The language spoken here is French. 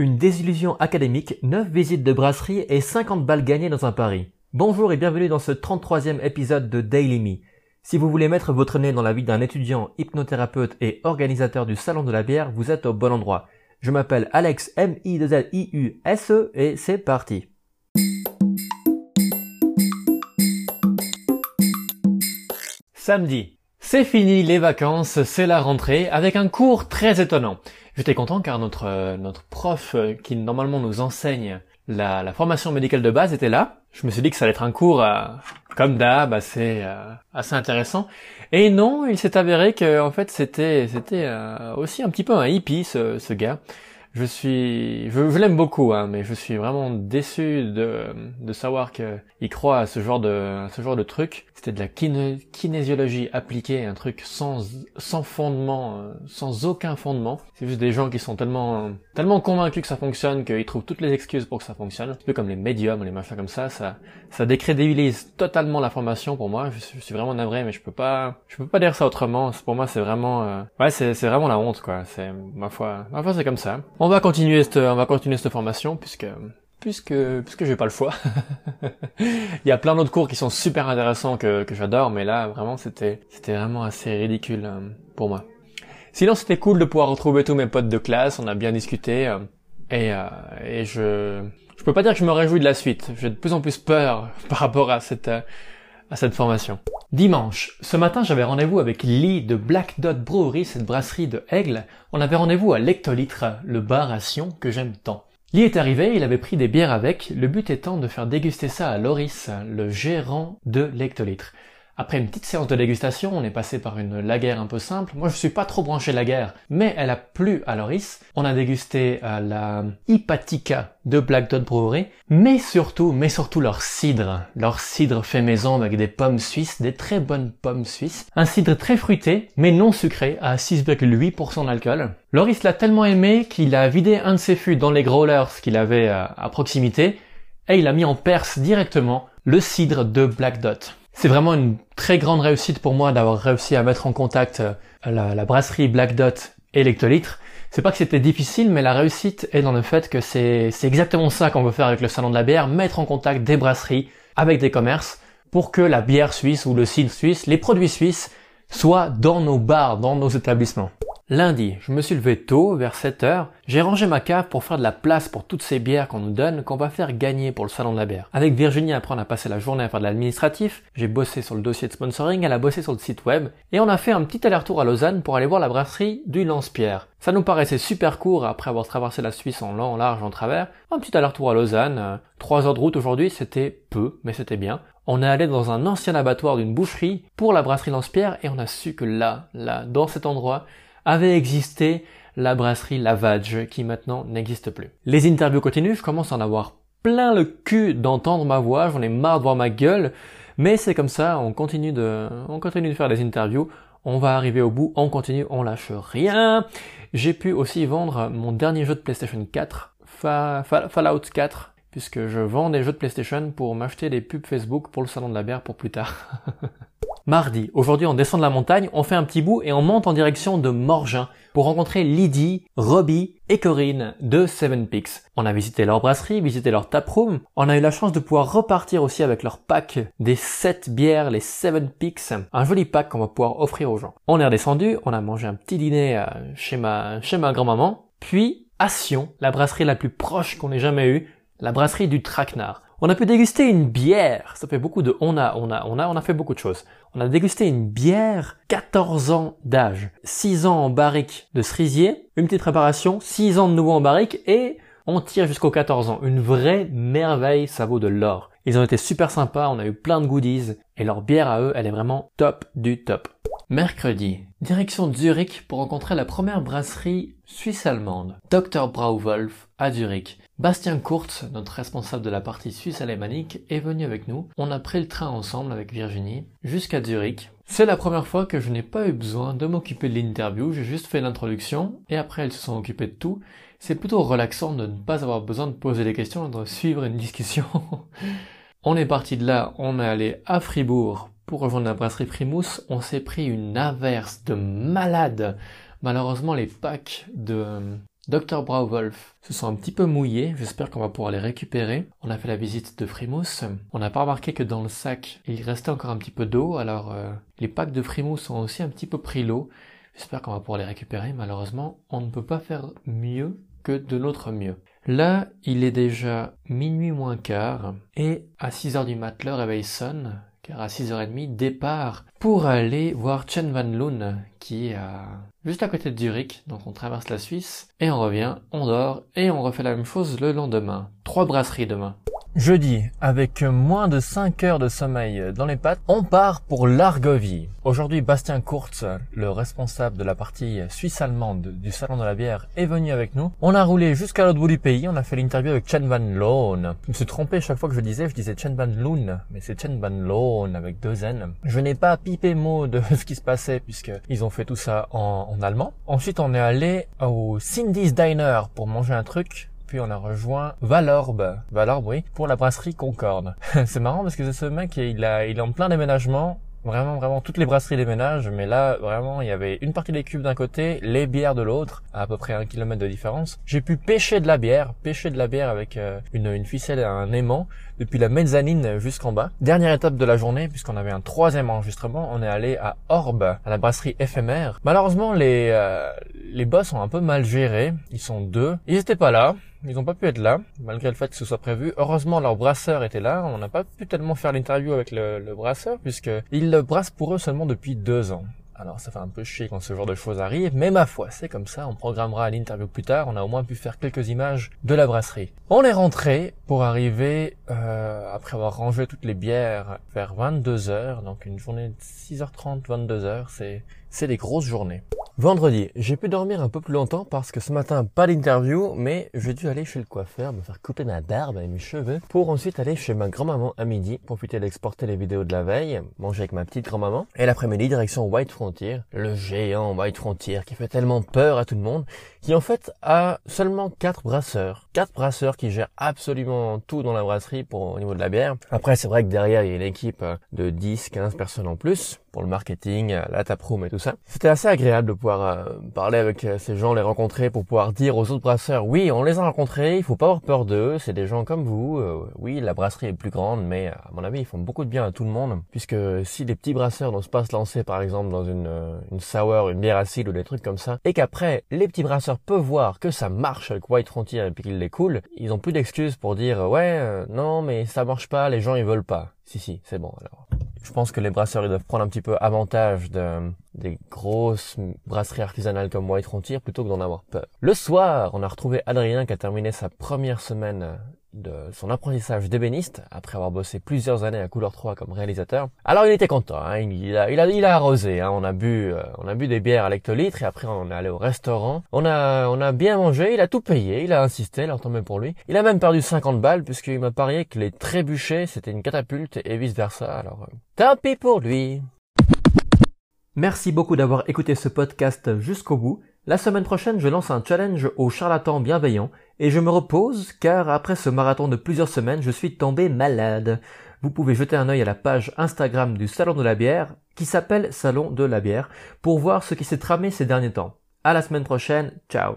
Une désillusion académique, 9 visites de brasserie et 50 balles gagnées dans un pari. Bonjour et bienvenue dans ce 33e épisode de Daily Me. Si vous voulez mettre votre nez dans la vie d'un étudiant, hypnothérapeute et organisateur du Salon de la bière, vous êtes au bon endroit. Je m'appelle Alex m i l i u s e et c'est parti. Samedi. C'est fini les vacances, c'est la rentrée, avec un cours très étonnant. J'étais content car notre, euh, notre prof euh, qui normalement nous enseigne la, la, formation médicale de base était là. Je me suis dit que ça allait être un cours euh, comme d'hab, assez, assez intéressant. Et non, il s'est avéré que en fait c'était c'était aussi un petit peu un hippie ce, ce gars je suis, je, l'aime beaucoup, hein, mais je suis vraiment déçu de, de savoir qu'il croit à ce genre de, ce genre de truc. C'était de la kinésiologie appliquée, un truc sans, sans fondement, euh, sans aucun fondement. C'est juste des gens qui sont tellement, tellement convaincus que ça fonctionne qu'ils trouvent toutes les excuses pour que ça fonctionne. Un peu comme les médiums, les machins comme ça, ça, ça décrédibilise totalement la formation pour moi. Je, suis vraiment navré, mais je peux pas, je peux pas dire ça autrement. Pour moi, c'est vraiment, euh, ouais, c'est, vraiment la honte, quoi. C'est, ma foi, ma foi, c'est comme ça. Va continuer cette, on va continuer cette formation puisque, puisque, puisque j'ai pas le choix. Il y a plein d'autres cours qui sont super intéressants que, que j'adore, mais là, vraiment, c'était, c'était vraiment assez ridicule euh, pour moi. Sinon, c'était cool de pouvoir retrouver tous mes potes de classe. On a bien discuté euh, et, euh, et je, je peux pas dire que je me réjouis de la suite. J'ai de plus en plus peur par rapport à cette à cette formation. Dimanche, ce matin j'avais rendez-vous avec Lee de Black Dot Brewery, cette brasserie de Aigle. On avait rendez-vous à l'Hectolitre, le bar à Sion que j'aime tant. Lee est arrivé, il avait pris des bières avec, le but étant de faire déguster ça à Loris, le gérant de l'Hectolitre. Après une petite séance de dégustation, on est passé par une laguerre un peu simple. Moi, je suis pas trop branché laguerre, mais elle a plu à Loris. On a dégusté euh, la Ipatica de Black Dot Brewery, mais surtout, mais surtout leur cidre. Leur cidre fait maison avec des pommes suisses, des très bonnes pommes suisses. Un cidre très fruité, mais non sucré, à 6,8% d'alcool. Loris l'a tellement aimé qu'il a vidé un de ses fûts dans les growlers qu'il avait euh, à proximité, et il a mis en perce directement le cidre de Black Dot. C'est vraiment une très grande réussite pour moi d'avoir réussi à mettre en contact euh, la, brasserie Black Dot et l'Hectolitre. C'est pas que c'était difficile, mais la réussite est dans le fait que c'est exactement ça qu'on veut faire avec le salon de la bière, mettre en contact des brasseries avec des commerces pour que la bière suisse ou le cidre suisse, les produits suisses, soient dans nos bars, dans nos établissements. Lundi, je me suis levé tôt, vers 7 heures. J'ai rangé ma cave pour faire de la place pour toutes ces bières qu'on nous donne, qu'on va faire gagner pour le salon de la bière. Avec Virginie, après on a passé la journée à faire de l'administratif. J'ai bossé sur le dossier de sponsoring, elle a bossé sur le site web. Et on a fait un petit aller-retour à Lausanne pour aller voir la brasserie du Lance-Pierre. Ça nous paraissait super court après avoir traversé la Suisse en long, en large, en travers. Un petit aller-retour à Lausanne. Euh, trois heures de route aujourd'hui, c'était peu, mais c'était bien. On est allé dans un ancien abattoir d'une boucherie pour la brasserie Lance-Pierre et on a su que là, là, dans cet endroit, avait existé la brasserie Lavage qui maintenant n'existe plus. Les interviews continuent, je commence à en avoir plein le cul d'entendre ma voix, j'en ai marre de voir ma gueule, mais c'est comme ça, on continue de, on continue de faire des interviews, on va arriver au bout, on continue, on lâche rien. J'ai pu aussi vendre mon dernier jeu de PlayStation 4, Fallout 4, puisque je vends des jeux de PlayStation pour m'acheter des pubs Facebook pour le salon de la bière pour plus tard. Mardi, aujourd'hui on descend de la montagne, on fait un petit bout et on monte en direction de Morgin pour rencontrer Lydie, Robbie et Corinne de Seven Peaks. On a visité leur brasserie, visité leur taproom, on a eu la chance de pouvoir repartir aussi avec leur pack des 7 bières, les Seven Peaks, un joli pack qu'on va pouvoir offrir aux gens. On est redescendu, on a mangé un petit dîner euh, chez ma, chez ma grand-maman, puis à Sion, la brasserie la plus proche qu'on ait jamais eue, la brasserie du Traquenard. On a pu déguster une bière. Ça fait beaucoup de on a, on a, on a, on a fait beaucoup de choses. On a dégusté une bière 14 ans d'âge, 6 ans en barrique de cerisier, une petite préparation, 6 ans de nouveau en barrique et on tire jusqu'aux 14 ans. Une vraie merveille, ça vaut de l'or. Ils ont été super sympas, on a eu plein de goodies et leur bière à eux, elle est vraiment top du top. Mercredi, direction Zurich pour rencontrer la première brasserie suisse-allemande, Dr. Brauwolf à Zurich. Bastien Kurtz, notre responsable de la partie suisse alémanique, est venu avec nous. On a pris le train ensemble avec Virginie jusqu'à Zurich. C'est la première fois que je n'ai pas eu besoin de m'occuper de l'interview, j'ai juste fait l'introduction et après elles se sont occupées de tout. C'est plutôt relaxant de ne pas avoir besoin de poser des questions et de suivre une discussion. on est parti de là, on est allé à Fribourg pour rejoindre la brasserie Primus. On s'est pris une averse de malade. Malheureusement, les packs de Dr Brauwolf se sont un petit peu mouillés, j'espère qu'on va pouvoir les récupérer. On a fait la visite de Frimousse, on n'a pas remarqué que dans le sac il restait encore un petit peu d'eau, alors euh, les packs de Frimousse ont aussi un petit peu pris l'eau. J'espère qu'on va pouvoir les récupérer, malheureusement on ne peut pas faire mieux que de notre mieux. Là, il est déjà minuit moins quart, et à 6 heures du mat, le réveil car à 6h30, départ pour aller voir Chen Van Loon, qui est juste à côté de Zurich, donc on traverse la Suisse, et on revient, on dort, et on refait la même chose le lendemain. Trois brasseries demain. Jeudi, avec moins de 5 heures de sommeil dans les pattes, on part pour l'Argovie. Aujourd'hui, Bastien Kurz, le responsable de la partie suisse-allemande du Salon de la bière, est venu avec nous. On a roulé jusqu'à l'autre bout du pays, on a fait l'interview avec Chen Van Loon. Je me suis trompé chaque fois que je disais, je disais Chen Van Loon, mais c'est Chen Van Loon avec deux N. Je n'ai pas pipé mot de ce qui se passait puisque ils ont fait tout ça en, en allemand. Ensuite, on est allé au Cindy's Diner pour manger un truc puis on a rejoint Valorbe, Valorbe oui, pour la brasserie Concorde. c'est marrant parce que c'est ce mec, il a, il est en plein déménagement, Vraiment, vraiment, toutes les brasseries déménagent, mais là, vraiment, il y avait une partie des cubes d'un côté, les bières de l'autre, à, peu près un kilomètre de différence. J'ai pu pêcher de la bière, pêcher de la bière avec euh, une, une ficelle et un aimant, depuis la mezzanine jusqu'en bas. Dernière étape de la journée, puisqu'on avait un troisième enregistrement, on est allé à Orbe, à la brasserie éphémère. Malheureusement, les, euh, les boss ont un peu mal géré, ils sont deux. Ils étaient pas là, ils n'ont pas pu être là, malgré le fait que ce soit prévu. Heureusement, leur brasseur était là. On n'a pas pu tellement faire l'interview avec le, le brasseur, puisque il le brasse pour eux seulement depuis deux ans. Alors ça fait un peu chier quand ce genre de choses arrive, mais ma foi, c'est comme ça, on programmera l'interview plus tard, on a au moins pu faire quelques images de la brasserie. On est rentré pour arriver, euh, après avoir rangé toutes les bières, vers 22h, donc une journée de 6h30, 22h, c'est c'est des grosses journées. Vendredi, j'ai pu dormir un peu plus longtemps parce que ce matin, pas d'interview, mais j'ai dû aller chez le coiffeur, me faire couper ma barbe et mes cheveux, pour ensuite aller chez ma grand-maman à midi, profiter d'exporter les vidéos de la veille, manger avec ma petite grand-maman, et l'après-midi, direction White Frontier, le géant White Frontier qui fait tellement peur à tout le monde, qui en fait a seulement quatre brasseurs. Quatre brasseurs qui gèrent absolument tout dans la brasserie pour au niveau de la bière. Après, c'est vrai que derrière, il y a une équipe de 10, 15 personnes en plus pour le marketing, la taproom et tout ça. C'était assez agréable de pouvoir euh, parler avec euh, ces gens, les rencontrer pour pouvoir dire aux autres brasseurs, oui, on les a rencontrés, il faut pas avoir peur d'eux, c'est des gens comme vous. Euh, oui, la brasserie est plus grande, mais à mon avis, ils font beaucoup de bien à tout le monde, puisque si des petits brasseurs n'osent pas se lancer, par exemple, dans une, une sour, une bière acide ou des trucs comme ça, et qu'après, les petits brasseurs peuvent voir que ça marche avec White Frontier et puis qu'ils les coulent, ils ont plus d'excuses pour dire, ouais, non, mais ça marche pas, les gens ils veulent pas. Si, si, c'est bon alors. Je pense que les brasseurs ils doivent prendre un petit peu avantage de, des grosses brasseries artisanales comme White Frontier plutôt que d'en avoir peur. Le soir, on a retrouvé Adrien qui a terminé sa première semaine de son apprentissage d'ébéniste après avoir bossé plusieurs années à Couleur 3 comme réalisateur. Alors il était content, hein, il, a, il, a, il a arrosé, hein, on a bu, euh, on a bu des bières à l'hectolitre et après on est allé au restaurant. On a, on a bien mangé, il a tout payé, il a insisté, tant mieux pour lui. Il a même perdu 50 balles puisqu'il m'a parié que les trébuchets c'était une catapulte et vice versa. Alors euh, tant pis pour lui. Merci beaucoup d'avoir écouté ce podcast jusqu'au bout. La semaine prochaine, je lance un challenge aux charlatans bienveillants et je me repose car après ce marathon de plusieurs semaines, je suis tombé malade. Vous pouvez jeter un œil à la page Instagram du Salon de la bière qui s'appelle Salon de la bière pour voir ce qui s'est tramé ces derniers temps. À la semaine prochaine, ciao